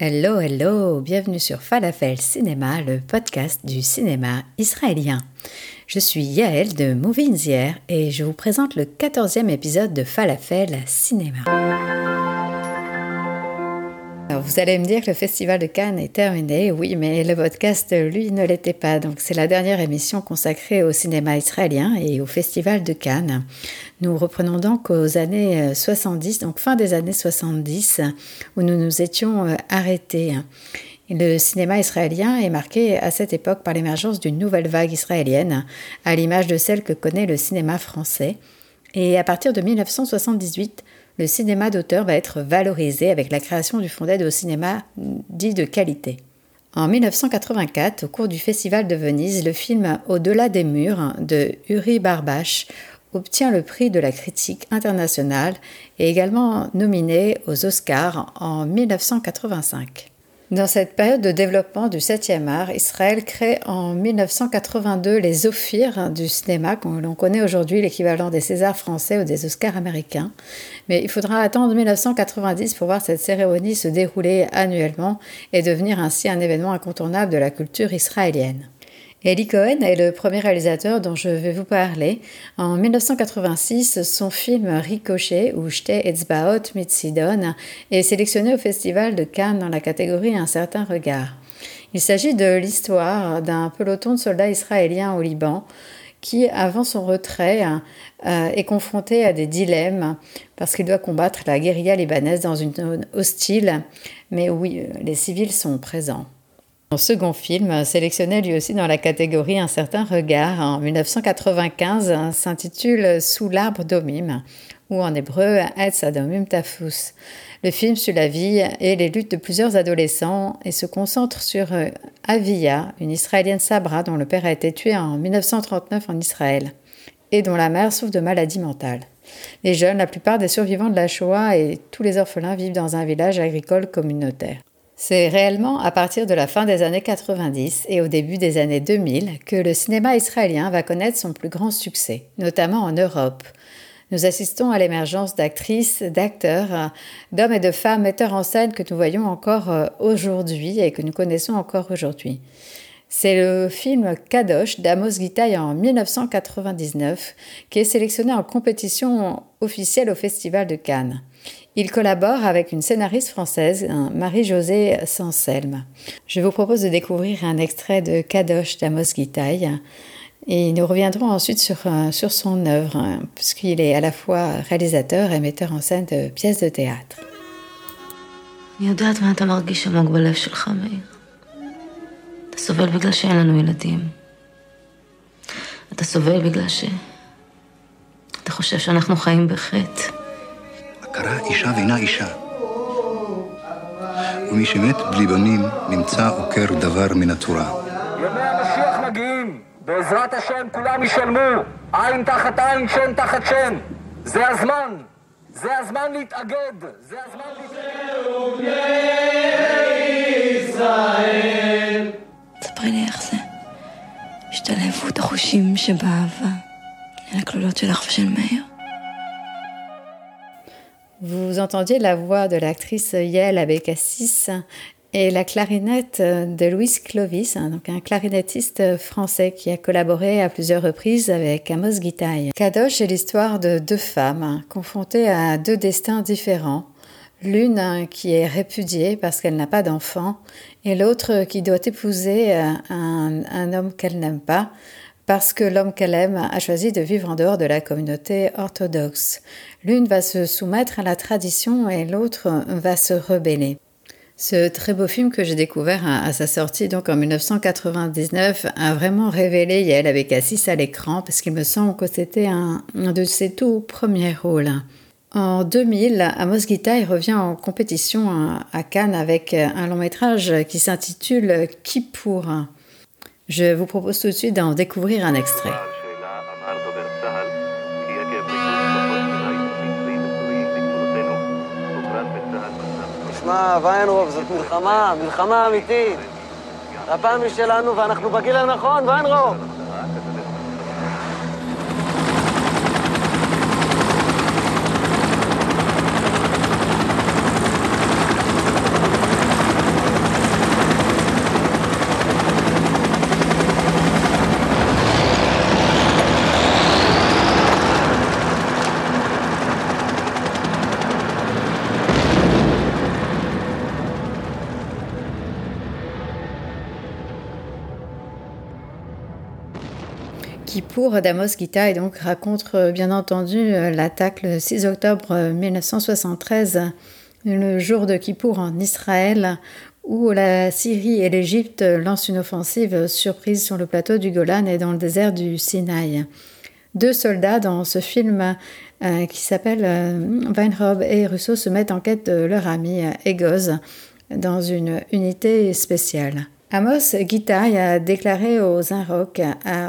Hello, hello, bienvenue sur Falafel Cinéma, le podcast du cinéma israélien. Je suis Yael de Movie et je vous présente le 14e épisode de Falafel Cinéma. Vous allez me dire que le festival de Cannes est terminé, oui, mais le podcast, lui, ne l'était pas. Donc c'est la dernière émission consacrée au cinéma israélien et au festival de Cannes. Nous reprenons donc aux années 70, donc fin des années 70, où nous nous étions euh, arrêtés. Le cinéma israélien est marqué à cette époque par l'émergence d'une nouvelle vague israélienne, à l'image de celle que connaît le cinéma français. Et à partir de 1978, le cinéma d'auteur va être valorisé avec la création du fonds d'aide au cinéma dit de qualité. En 1984, au cours du Festival de Venise, le film Au-delà des murs de Uri Barbache obtient le prix de la critique internationale et également nominé aux Oscars en 1985. Dans cette période de développement du 7e art, Israël crée en 1982 les Ophirs du cinéma, qu'on l'on connaît aujourd'hui l'équivalent des Césars français ou des Oscars américains. Mais il faudra attendre 1990 pour voir cette cérémonie se dérouler annuellement et devenir ainsi un événement incontournable de la culture israélienne. Eli Cohen est le premier réalisateur dont je vais vous parler. En 1986, son film Ricochet ou Shte Etzbaot Mitsidon est sélectionné au Festival de Cannes dans la catégorie Un certain regard. Il s'agit de l'histoire d'un peloton de soldats israéliens au Liban qui, avant son retrait, euh, est confronté à des dilemmes parce qu'il doit combattre la guérilla libanaise dans une zone hostile, mais où les civils sont présents. Son second film, sélectionné lui aussi dans la catégorie Un certain regard en 1995, s'intitule Sous l'arbre d'Omim, ou en hébreu Etz Adomim Tafus. Le film suit la vie et les luttes de plusieurs adolescents et se concentre sur euh, Avia, une Israélienne Sabra dont le père a été tué en 1939 en Israël et dont la mère souffre de maladie mentale. Les jeunes, la plupart des survivants de la Shoah et tous les orphelins vivent dans un village agricole communautaire. C'est réellement à partir de la fin des années 90 et au début des années 2000 que le cinéma israélien va connaître son plus grand succès, notamment en Europe. Nous assistons à l'émergence d'actrices, d'acteurs, d'hommes et de femmes metteurs en scène que nous voyons encore euh, aujourd'hui et que nous connaissons encore aujourd'hui. C'est le film Kadosh d'Amos Gitaï en 1999 qui est sélectionné en compétition officielle au Festival de Cannes. Il collabore avec une scénariste française, Marie-Josée Sanselme. Je vous propose de découvrir un extrait de Kadosh d'Amos Gitaï et nous reviendrons ensuite sur, euh, sur son œuvre, hein, puisqu'il est à la fois réalisateur et metteur en scène de pièces de théâtre. אני יודעת מה אתה מרגיש עמוק בלב שלך, מאיר. אתה סובל בגלל שאין לנו ילדים. אתה סובל בגלל ש... אתה חושב שאנחנו חיים בחטא. הכרה אישה ואינה אישה. ומי שמת בלי בנים נמצא עוקר דבר מן התורה. ימי המשיח מגיעים, בעזרת השם כולם ישלמו, עין תחת עין, שן תחת שן. זה הזמן, זה הזמן להתאגד, זה הזמן להתאגד. ספרי לי איך זה. השתלבות החושים שבאהבה, אל הכלולות שלך ושל מאיר. Vous entendiez la voix de l'actrice Yael Abécassis et la clarinette de Louis Clovis, hein, donc un clarinettiste français qui a collaboré à plusieurs reprises avec Amos Gitaï. Kadosh est l'histoire de deux femmes hein, confrontées à deux destins différents. L'une hein, qui est répudiée parce qu'elle n'a pas d'enfant et l'autre qui doit épouser un, un homme qu'elle n'aime pas parce que l'homme qu'elle aime a choisi de vivre en dehors de la communauté orthodoxe. L'une va se soumettre à la tradition et l'autre va se rebeller. Ce très beau film que j'ai découvert à, sa sortie donc en 1999 a vraiment révélé Yael avec Assis à l'écran parce qu'il me semble que c'était un, de ses tout premiers rôles. En 2000, Amos Gitaï revient en compétition à Cannes avec un long métrage qui s'intitule Kippour. Je vous propose tout de suite d'en découvrir un extrait. תשמע, ויינרוב, זאת מלחמה, מלחמה אמיתית. הפעם היא שלנו ואנחנו בגיל הנכון, ויינרוב! d'Amos Gita et donc raconte euh, bien entendu euh, l'attaque le 6 octobre 1973, euh, le jour de Kippour en Israël, où la Syrie et l'Égypte lancent une offensive surprise sur le plateau du Golan et dans le désert du Sinaï. Deux soldats dans ce film qui s'appelle Weinrob et Russo se mettent en quête de leur ami Egoz dans une unité spéciale. Amos Gitaï a déclaré aux Inrock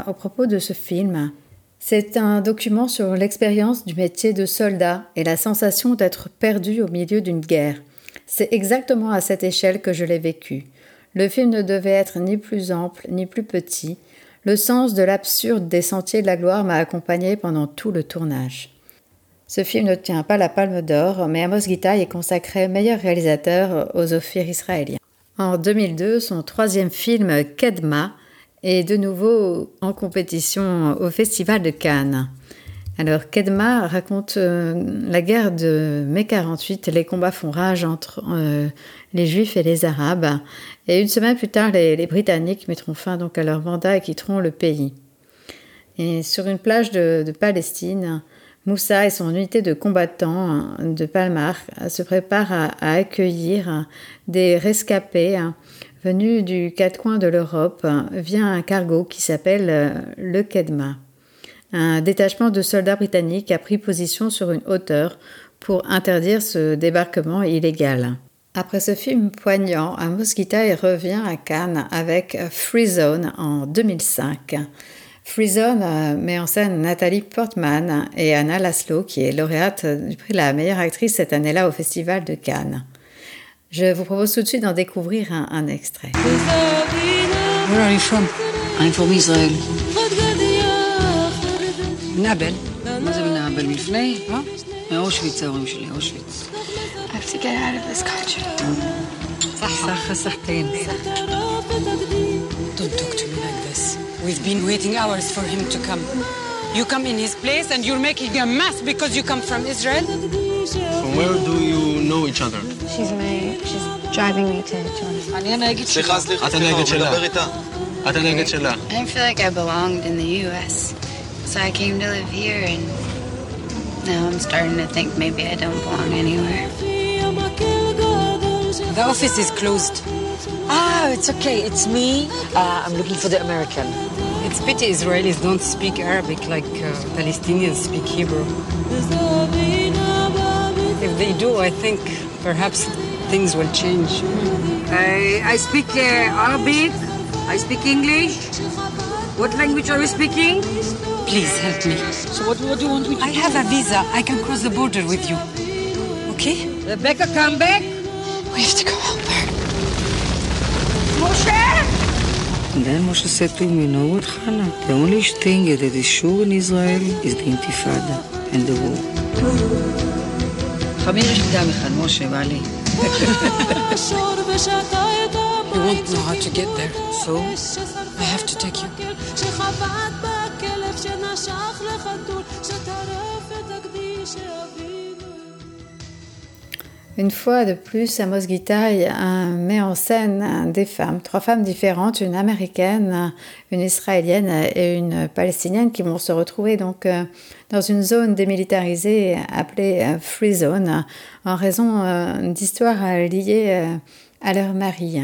au propos de ce film C'est un document sur l'expérience du métier de soldat et la sensation d'être perdu au milieu d'une guerre. C'est exactement à cette échelle que je l'ai vécu. Le film ne devait être ni plus ample ni plus petit. Le sens de l'absurde des sentiers de la gloire m'a accompagné pendant tout le tournage. Ce film ne tient pas la palme d'or, mais Amos Gitaï est consacré meilleur réalisateur aux Ophir israéliens. En 2002, son troisième film, Kedma, est de nouveau en compétition au Festival de Cannes. Alors, Kedma raconte euh, la guerre de mai 48. Les combats font rage entre euh, les Juifs et les Arabes. Et une semaine plus tard, les, Britanniques mettront fin donc à leur mandat et quitteront le pays. Et sur une plage de Palestine, Moussa et son unité de combattants hein, de Palmar se préparent à, accueillir des rescapés hein, venus du quatre coins de l'Europe hein, via un cargo qui s'appelle euh, le Kedma. Un détachement de soldats britanniques a pris position sur une hauteur pour interdire ce débarquement illégal. Après ce film poignant, Amos Gitaï revient à Cannes avec Free Zone en 2005. Free Zone met en scène Nathalie Portman et Anna Laszlo, qui est lauréate du prix de la meilleure actrice cette année-là au Festival de Cannes. Je vous propose tout de suite d'en découvrir un, extrait. Where are you from? I'm from Israel. Don't talk to me like this. We've been waiting hours for him to come. You come in his place and you're making a mess because you come from Israel? From where do you know each other? She's my... she's driving me to Jordan. אני הנהגת שלה. סליחה, סליחה, את הנהגת שלה. את הנהגת שלה. I feel like I belonged in the U.S. So I came to live here and now I'm starting to think maybe I don't belong anywhere. The office is closed. Ah, it's okay. It's me. Uh, I'm looking for the American. It's pity Israelis don't speak Arabic like uh, Palestinians speak Hebrew. If they do, I think perhaps things will change. I, I speak uh, Arabic. I speak English. What language are you speaking? Please help me. So what, what do you want me to I do? have a visa. I can cross the border with you. Okay? Rebecca, come back. We have to go help her. Moshe? Then Moshe said to him, you know what, Hannah? The only thing that is sure in Israel is the Intifada and the war. you won't know how to get there, so I have to take you. Une fois de plus, Amos Gitaï met en scène des femmes, trois femmes différentes, une américaine, une israélienne et une palestinienne qui vont se retrouver donc euh, dans une zone démilitarisée appelée euh, Free Zone en raison euh, d'histoires liées à leur mari.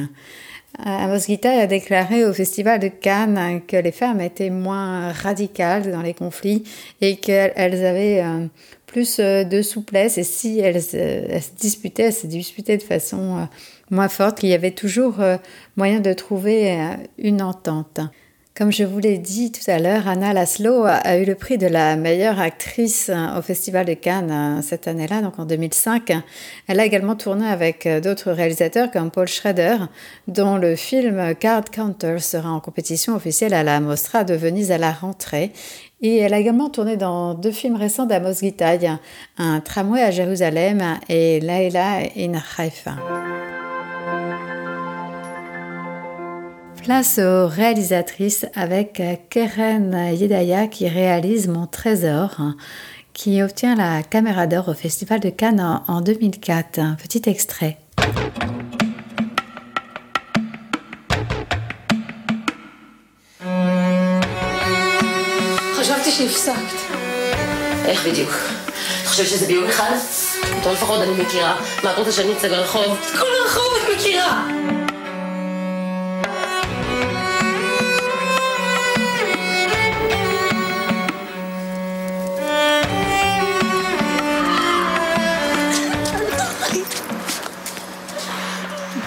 Amos Gitaï a déclaré au Festival de Cannes que les femmes étaient moins radicales dans les conflits et qu'elles avaient plus de souplesse. Et si elle, se disputait, elle se disputait de façon moins forte, qu'il y avait toujours moyen de trouver une entente. Comme je vous l'ai dit tout à l'heure, Anna Laszlo a eu le prix de la meilleure actrice au Festival de Cannes cette année-là, donc en 2005. Elle a également tourné avec d'autres réalisateurs comme Paul Schrader, dont le film Card Counter sera en compétition officielle à la Mostra de Venise à la rentrée. Et elle a également tourné dans deux films récents d'Amos Gitaï, Un tramway à Jérusalem et Laila in Haifa. Place aux réalisatrices avec Keren Yedaya qui réalise Mon Trésor, qui obtient la caméra d'or au Festival de Cannes en 2004. Un petit extrait. חשבתי שהפסקת. איך בדיוק? אתה חושב שזה ביום אחד? אותו לפחות אני מכירה. מה, את רוצה שאני אצא לרחוב? את כל הרחוב את מכירה!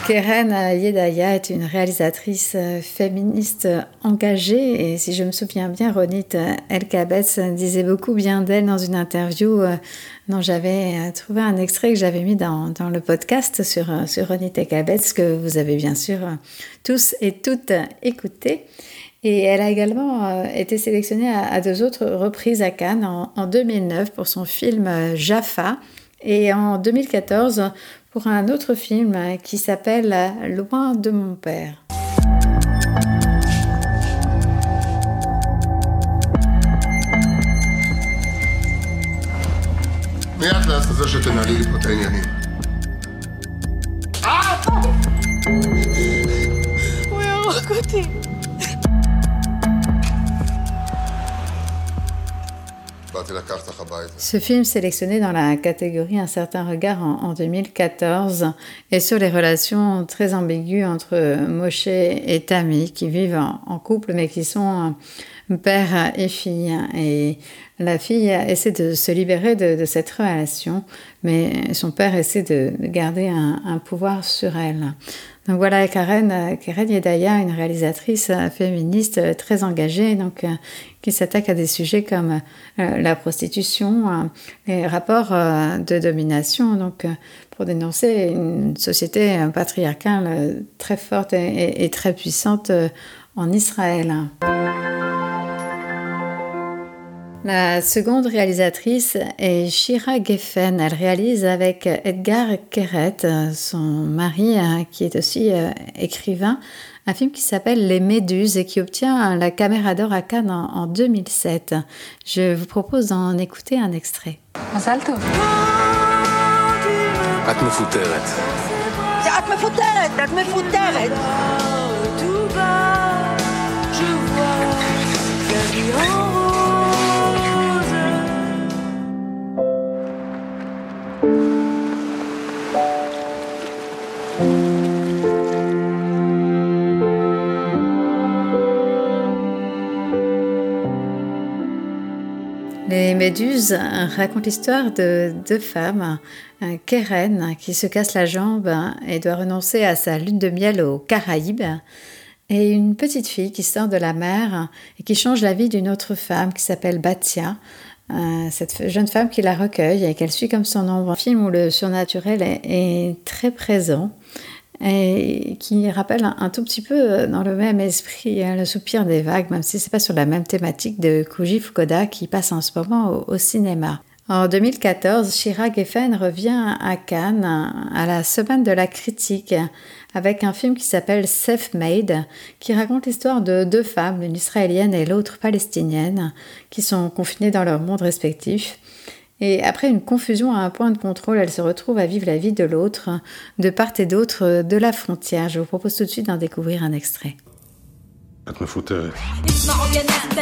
Keren Yedaya est une réalisatrice euh, féministe engagée et si je me souviens bien, Ronit Elkabetz disait beaucoup bien d'elle dans une interview euh, dont j'avais euh, trouvé un extrait que j'avais mis dans, dans, le podcast sur, sur Ronit Elkabetz que vous avez bien sûr tous et toutes écouté. Et elle a également été sélectionnée à, deux autres reprises à Cannes en, en 2009 pour son film Jaffa et en 2014 pour un autre film qui s'appelle Loin de mon père. מיד לעזאזל שתנהלי לי פה את העניינים. הוא יהרוג אותי. Ce film sélectionné dans la catégorie Un certain regard en, 2014 est sur les relations très ambiguës entre Moshe et Tammy qui vivent en, couple mais qui sont père et fille. Et la fille essaie de se libérer de, cette relation mais son père essaie de, garder un, pouvoir sur elle. Donc voilà Karen, Karen Yedaya, une réalisatrice féministe très engagée, donc qui s'attaque à des sujets comme euh, la prostitution, euh, les rapports euh, de domination, donc pour dénoncer une société patriarcale très forte et, très puissante en Israël. La seconde réalisatrice est Shira Geffen. Elle réalise avec Edgar Keret, son mari, qui est aussi écrivain, un film qui s'appelle Les Méduses et qui obtient la caméra d'or à Cannes en, 2007. Je vous propose d'en écouter un extrait. Les Méduses racontent l'histoire de deux femmes, Keren qui se casse la jambe et doit renoncer à sa lune de miel aux Caraïbes, et une petite fille qui sort de la mer et qui change la vie d'une autre femme qui s'appelle Batia, euh, cette jeune femme qui la recueille et qu'elle suit comme son ombre. Un film où le surnaturel est très présent et qui rappelle un, tout petit peu euh, dans le même esprit hein, le soupir des vagues, même si c'est pas sur la même thématique de Koji Fukuda qui passe en ce moment au, cinéma. En 2014, Shira Geffen revient à Cannes à la semaine de la critique avec un film qui s'appelle Self-Made, qui raconte l'histoire de deux femmes, l'une israélienne et l'autre palestinienne, qui sont confinées dans leur monde respectif et après une confusion à un point de contrôle, elle se retrouve à vivre la vie de l'autre, de part et d'autre de la frontière. Je vous propose tout de suite d'en découvrir un extrait. كانت مفوتات اسمعوا يا ناس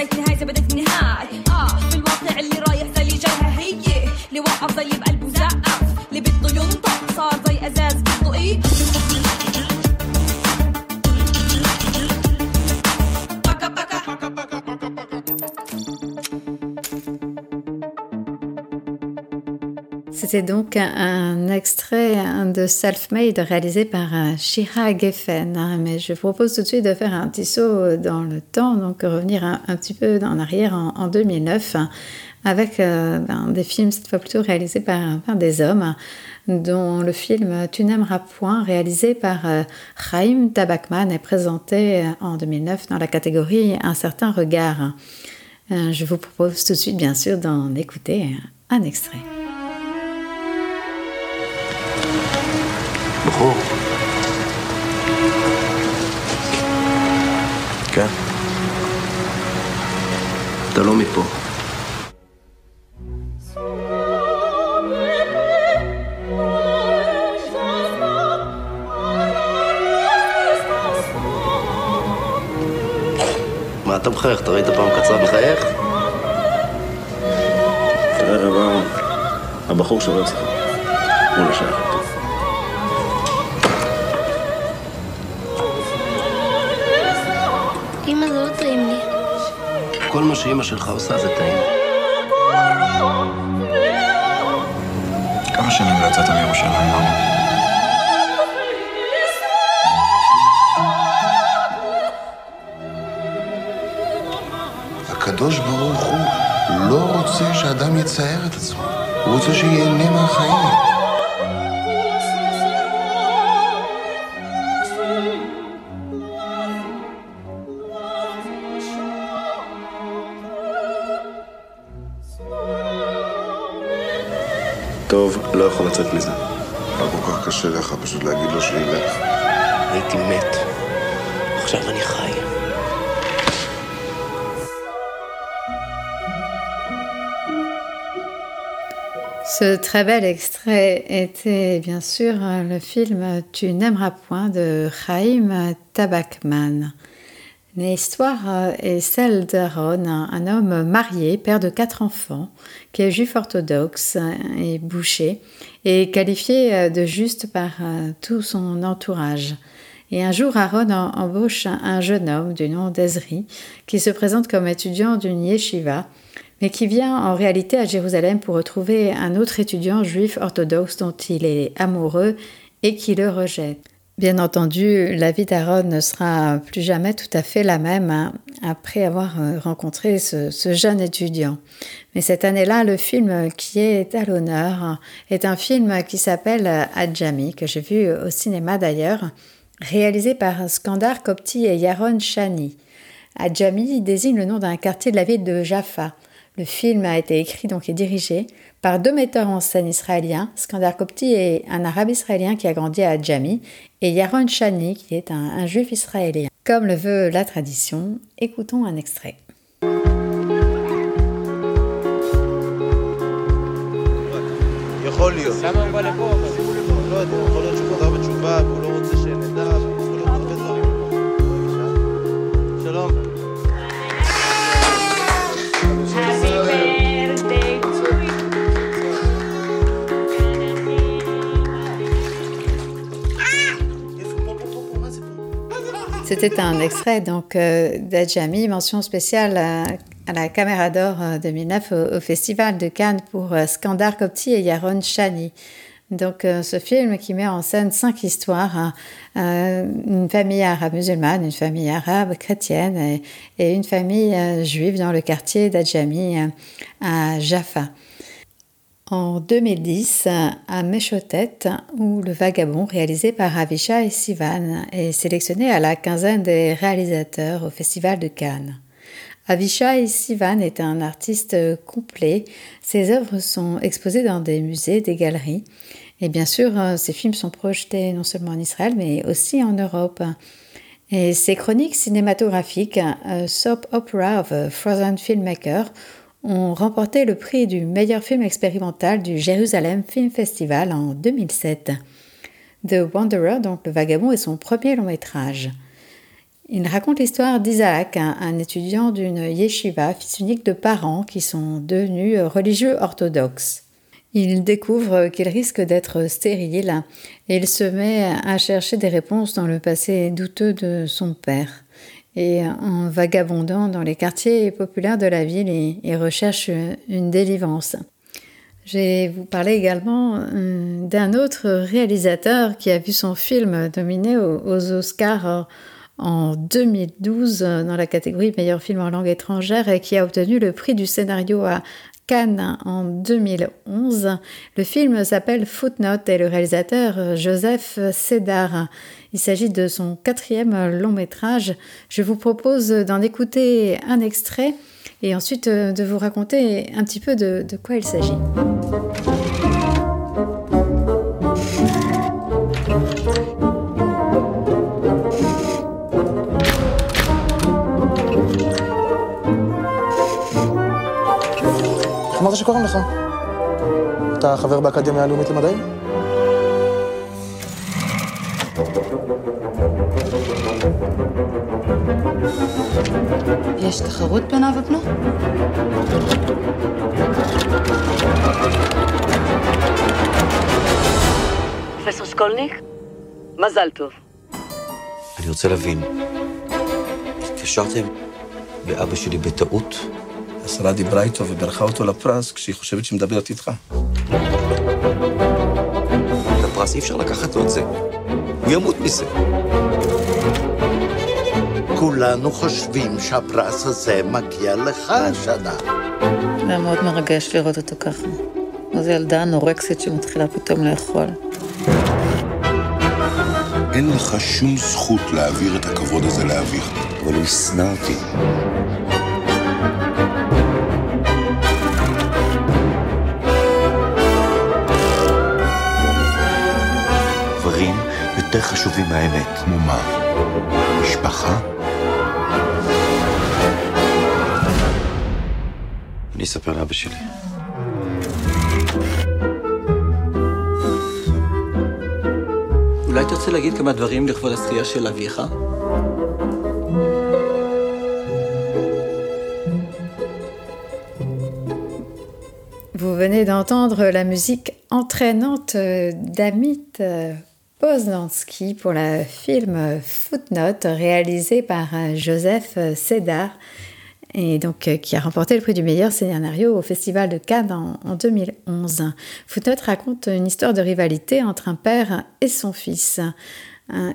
نهاية آه في الواقع اللي رايح زي هي اللي زي بقلبه زقف اللي بده ينطق صار زي أزاز بده إيه بكا بكا بكا بكا. C'était donc un extrait de Self-Made réalisé par Shira Geffen. Hein, mais je vous propose tout de suite de faire un petit saut dans le temps, donc revenir un, petit peu en arrière en, 2009 avec euh, ben, des films cette fois plutôt réalisés par, des hommes, dont le film Tu n'aimeras point, réalisé par euh, Chaim Tabakman, est présenté en 2009 dans la catégorie Un certain regard. Euh, je vous propose tout de suite, bien sûr, d'en écouter un extrait. בחור. כן. אתה לא מפה. מה אתה מחייך? אתה ראית פעם קצר מחייך? תראה הבחור שואל אצלך. הוא לא כל מה שאימא שלך עושה זה טעים. כמה שנים לא יצאת מירושלים, מאמה? הקדוש ברוך הוא לא רוצה שאדם יצייר את עצמו, הוא רוצה שייהנה מהחיים. טוב, לא יכול לצאת מזה. מה כל כך קשה לך פשוט להגיד לו שילך? הייתי מת. עכשיו אני חי. Ce très bel extrait était bien sûr le film Tu n'aimeras point de Chaim Tabakman. L'histoire est celle d'Aaron, un homme marié, père de quatre enfants, qui est juif orthodoxe et boucher, et qualifié de juste par tout son entourage. Et un jour, Aaron embauche un jeune homme du nom d'Ezri, qui se présente comme étudiant d'une yeshiva, mais qui vient en réalité à Jérusalem pour retrouver un autre étudiant juif orthodoxe dont il est amoureux et qui le rejette. Bien entendu, la vie d'Aaron ne sera plus jamais tout à fait la même hein, après avoir euh, rencontré ce, jeune étudiant. Mais cette année-là, le film qui est à l'honneur est un film qui s'appelle Adjami, que j'ai vu au cinéma d'ailleurs, réalisé par Skandar Kopti et Yaron Shani. Adjami désigne le nom d'un quartier de la ville de Jaffa. Le film a été écrit donc et dirigé par deux metteurs en scène israéliens, Skandar Kopti est un arabe israélien qui a grandi à Adjami, et Yaron Shani qui est un, juif israélien. Comme le veut la tradition, écoutons un extrait. C'était un extrait donc euh, d'Adjami, mention spéciale à, la Caméra d'Or 2009 au, Festival de Cannes pour euh, Skandar Kopti et Yaron Shani. Donc euh, ce film qui met en scène cinq histoires, hein, une famille arabe musulmane, une famille arabe chrétienne et une famille juive dans le quartier d'Adjami à Jaffa en 2010 à Méchotet, où Le Vagabond, réalisé par Avishai Sivan, est sélectionné à la quinzaine des réalisateurs au Festival de Cannes. Avishai Sivan est un artiste complet. Ses œuvres sont exposées dans des musées, des galeries. Et bien sûr, ses films sont projetés non seulement en Israël, mais aussi en Europe. Et ses chroniques cinématographiques, Soap Opera of a Frozen Filmmaker, ont remporté le prix du meilleur film expérimental du Jérusalem Film Festival en 2007. The Wanderer, donc le vagabond, est son premier long métrage. Il raconte l'histoire d'Isaac, un, étudiant d'une yeshiva, fils unique de parents qui sont devenus religieux orthodoxes. Il découvre qu'il risque d'être stérile et il se met à chercher des réponses dans le passé douteux de son père et en vagabondant dans les quartiers populaires de la ville, il, recherche une délivrance. Je vais vous parler également euh, d'un autre réalisateur qui a vu son film nominé aux Oscars en 2012 dans la catégorie meilleur film en langue étrangère et qui a obtenu le prix du scénario à Cannes en 2011. Le film s'appelle Footnote et le réalisateur Joseph Sédar. Il s'agit de son quatrième long métrage. Je vous propose d'en écouter un extrait et ensuite de vous raconter un petit peu de quoi il s'agit. אמרת שקוראים לך? אתה חבר באקדמיה הלאומית למדעים? יש תחרות בין אב ובנו? פרופסור שקולניק, מזל טוב. אני רוצה להבין, התקשרתם לאבא שלי בטעות? השרה דיברה איתו ובירכה אותו לפרס כשהיא חושבת שהיא מדברת איתך. את הפרס אי אפשר לקחת לו את זה. הוא ימות מזה. כולנו חושבים שהפרס הזה מגיע לך השנה. זה היה מאוד מרגש לראות אותו ככה. איזו ילדה אנורקסית שמתחילה פתאום לאכול. אין לך שום זכות להעביר את הכבוד הזה לאביך. אבל הוא ישנא אותי. חשובים מהאמת. כמו מה? משפחה? אני אספר לאבא שלי. אולי תרצה להגיד כמה דברים לכבוד הזכייה של אביך? Vous venez d'entendre la musique entraînante d'Amit Poznansky pour le film Footnote réalisé par Joseph Sédar et donc qui a remporté le prix du meilleur scénario au Festival de Cannes en, en 2011. Footnote raconte une histoire de rivalité entre un père et son fils.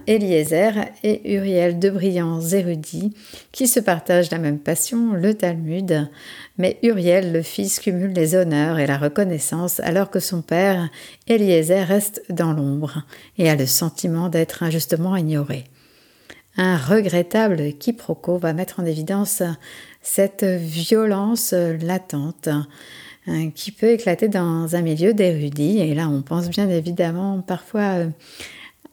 Eliezer et Uriel, deux brillants érudits qui se partagent la même passion, le Talmud. Mais Uriel, le fils, cumule les honneurs et la reconnaissance alors que son père, Eliezer, reste dans l'ombre et a le sentiment d'être injustement ignoré. Un regrettable quiproquo va mettre en évidence cette violence latente qui peut éclater dans un milieu d'érudits. Et là, on pense bien évidemment parfois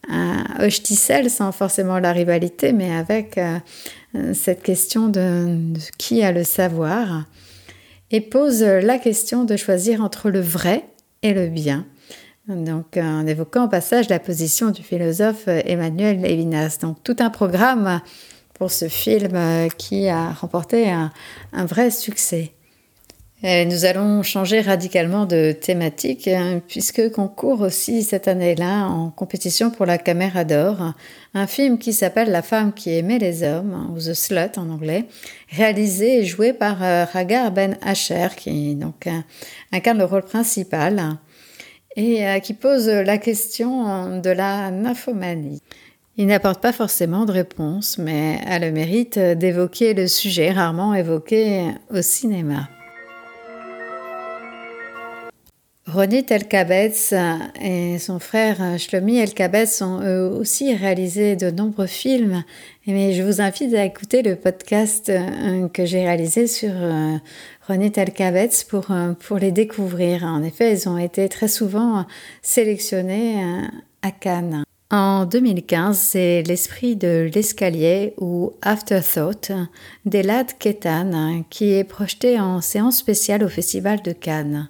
à Hochtisel sans forcément la rivalité, mais avec euh, cette question de, qui a le savoir, et pose la question de choisir entre le vrai et le bien. Donc, en évoquant au passage la position du philosophe Emmanuel Levinas. Donc, tout un programme pour ce film qui a remporté un, un vrai succès. Et nous allons changer radicalement de thématique hein, puisque concourt aussi cette année-là en compétition pour la Caméra d'Or un film qui s'appelle La femme qui aimait les hommes ou The Slut en anglais, réalisé et joué par euh, Ragar Ben Asher qui donc incarne le rôle principal et euh, qui pose la question de la nymphomanie. Il n'apporte pas forcément de réponse, mais a le mérite d'évoquer le sujet rarement évoqué au cinéma. Ronit Elkabetz et son frère Shlomi Elkabetz ont eux aussi réalisé de nombreux films, mais je vous invite à écouter le podcast que j'ai réalisé sur Ronit Elkabetz pour, pour les découvrir. En effet, ils ont été très souvent sélectionnés à Cannes. En 2015, c'est L'esprit de l'escalier ou Afterthought d'Elad Ketan qui est projeté en séance spéciale au Festival de Cannes.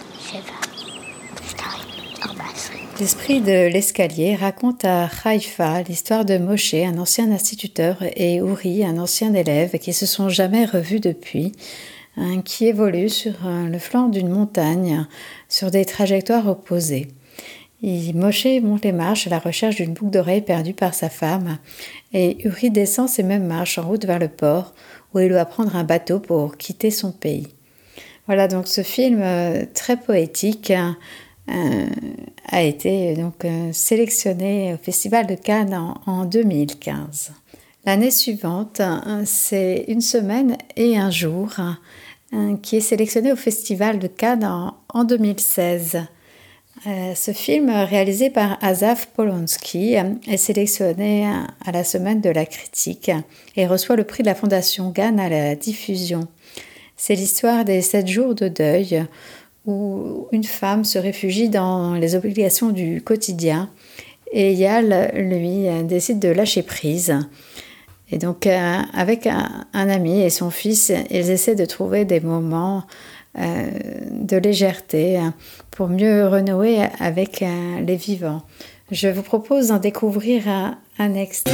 L'esprit de l'escalier raconte à Haïfa l'histoire de Moshe, un ancien instituteur, et Uri, un ancien élève, qui se sont jamais revus depuis, hein, qui évoluent sur euh, le flanc d'une montagne, sur des trajectoires opposées. Moshe monte les marches à la recherche d'une boucle d'oreille perdue par sa femme, et Uri descend ces mêmes marches en route vers le port, où il doit prendre un bateau pour quitter son pays. Voilà donc ce film euh, très poétique euh, a été donc euh, sélectionné au Festival de Cannes en, 2015. L'année suivante, c'est une semaine et un jour qui est sélectionné au Festival de Cannes en, 2016. ce film, réalisé par Azaf Polonsky, est sélectionné à la Semaine de la critique et reçoit le prix de la Fondation Cannes à la diffusion. C'est l'histoire des sept jours de deuil où une femme se réfugie dans les obligations du quotidien et Yal, lui, décide de lâcher prise. Et donc, euh, avec un, ami et son fils, ils essaient de trouver des moments euh, de légèreté pour mieux renouer avec euh, les vivants. Je vous propose d'en découvrir un, un extrait.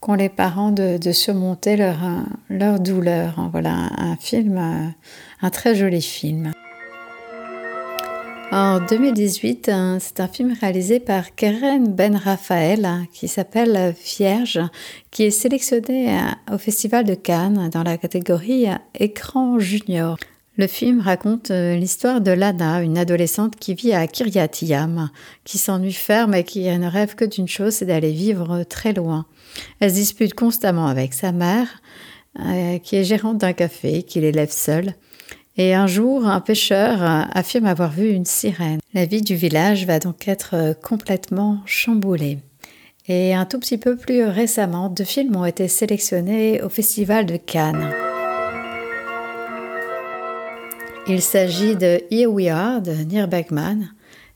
qu'ont les parents de, surmonter leur, leur douleur. Voilà un film, euh, un très joli film. En 2018, c'est un film réalisé par Keren Ben Raphaël qui s'appelle Vierge, qui est sélectionné euh, au Festival de Cannes dans la catégorie Écran Junior. Le film raconte euh, l'histoire de Lana, une adolescente qui vit à Kiryat Yam, qui s'ennuie ferme et qui ne rêve que d'une chose, c'est d'aller vivre très loin. Elle se dispute constamment avec sa mère, euh, qui est gérante d'un café, qui l'élève seule. Et un jour, un pêcheur euh, affirme avoir vu une sirène. La vie du village va donc être complètement chamboulée. Et un tout petit peu plus récemment, deux films ont été sélectionnés au Festival de Cannes. Il s'agit de Here We Are de Neil Beckman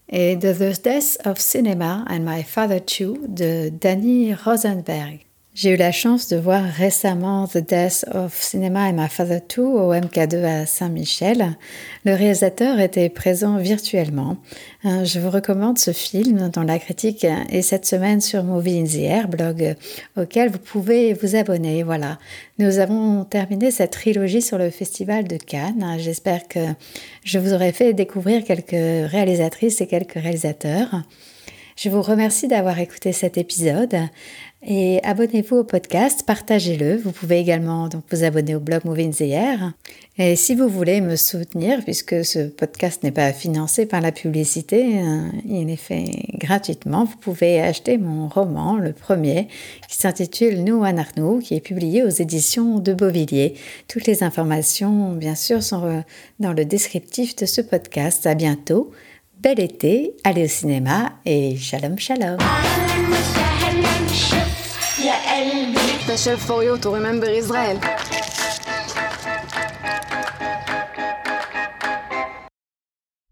et de The Death of Cinema and My Father Too de Danny Rosenberg. J'ai eu la chance de voir récemment The Death of Cinema and My Father Too au MK2 à Saint-Michel. Le réalisateur était présent virtuellement. Euh, je vous recommande ce film dont la critique est cette semaine sur Movie in the Air, blog auquel vous pouvez vous abonner. Voilà. Nous avons terminé cette trilogie sur le Festival de Cannes. J'espère que je vous aurai fait découvrir quelques réalisatrices et quelques réalisateurs. Je vous remercie d'avoir écouté cet épisode. Et abonnez-vous au podcast, partagez-le. Vous pouvez également donc vous abonner au blog Air. Et si vous voulez me soutenir, puisque ce podcast n'est pas financé par la publicité, hein, il est fait gratuitement, vous pouvez acheter mon roman, le premier, qui s'intitule Nous Anarnou, qui est publié aux éditions de Beauvilliers. Toutes les informations, bien sûr, sont euh, dans le descriptif de ce podcast. À bientôt. Bel été, allez au cinéma et shalom shalom. ישראל. ושל פוריות הוא רממבר ישראל.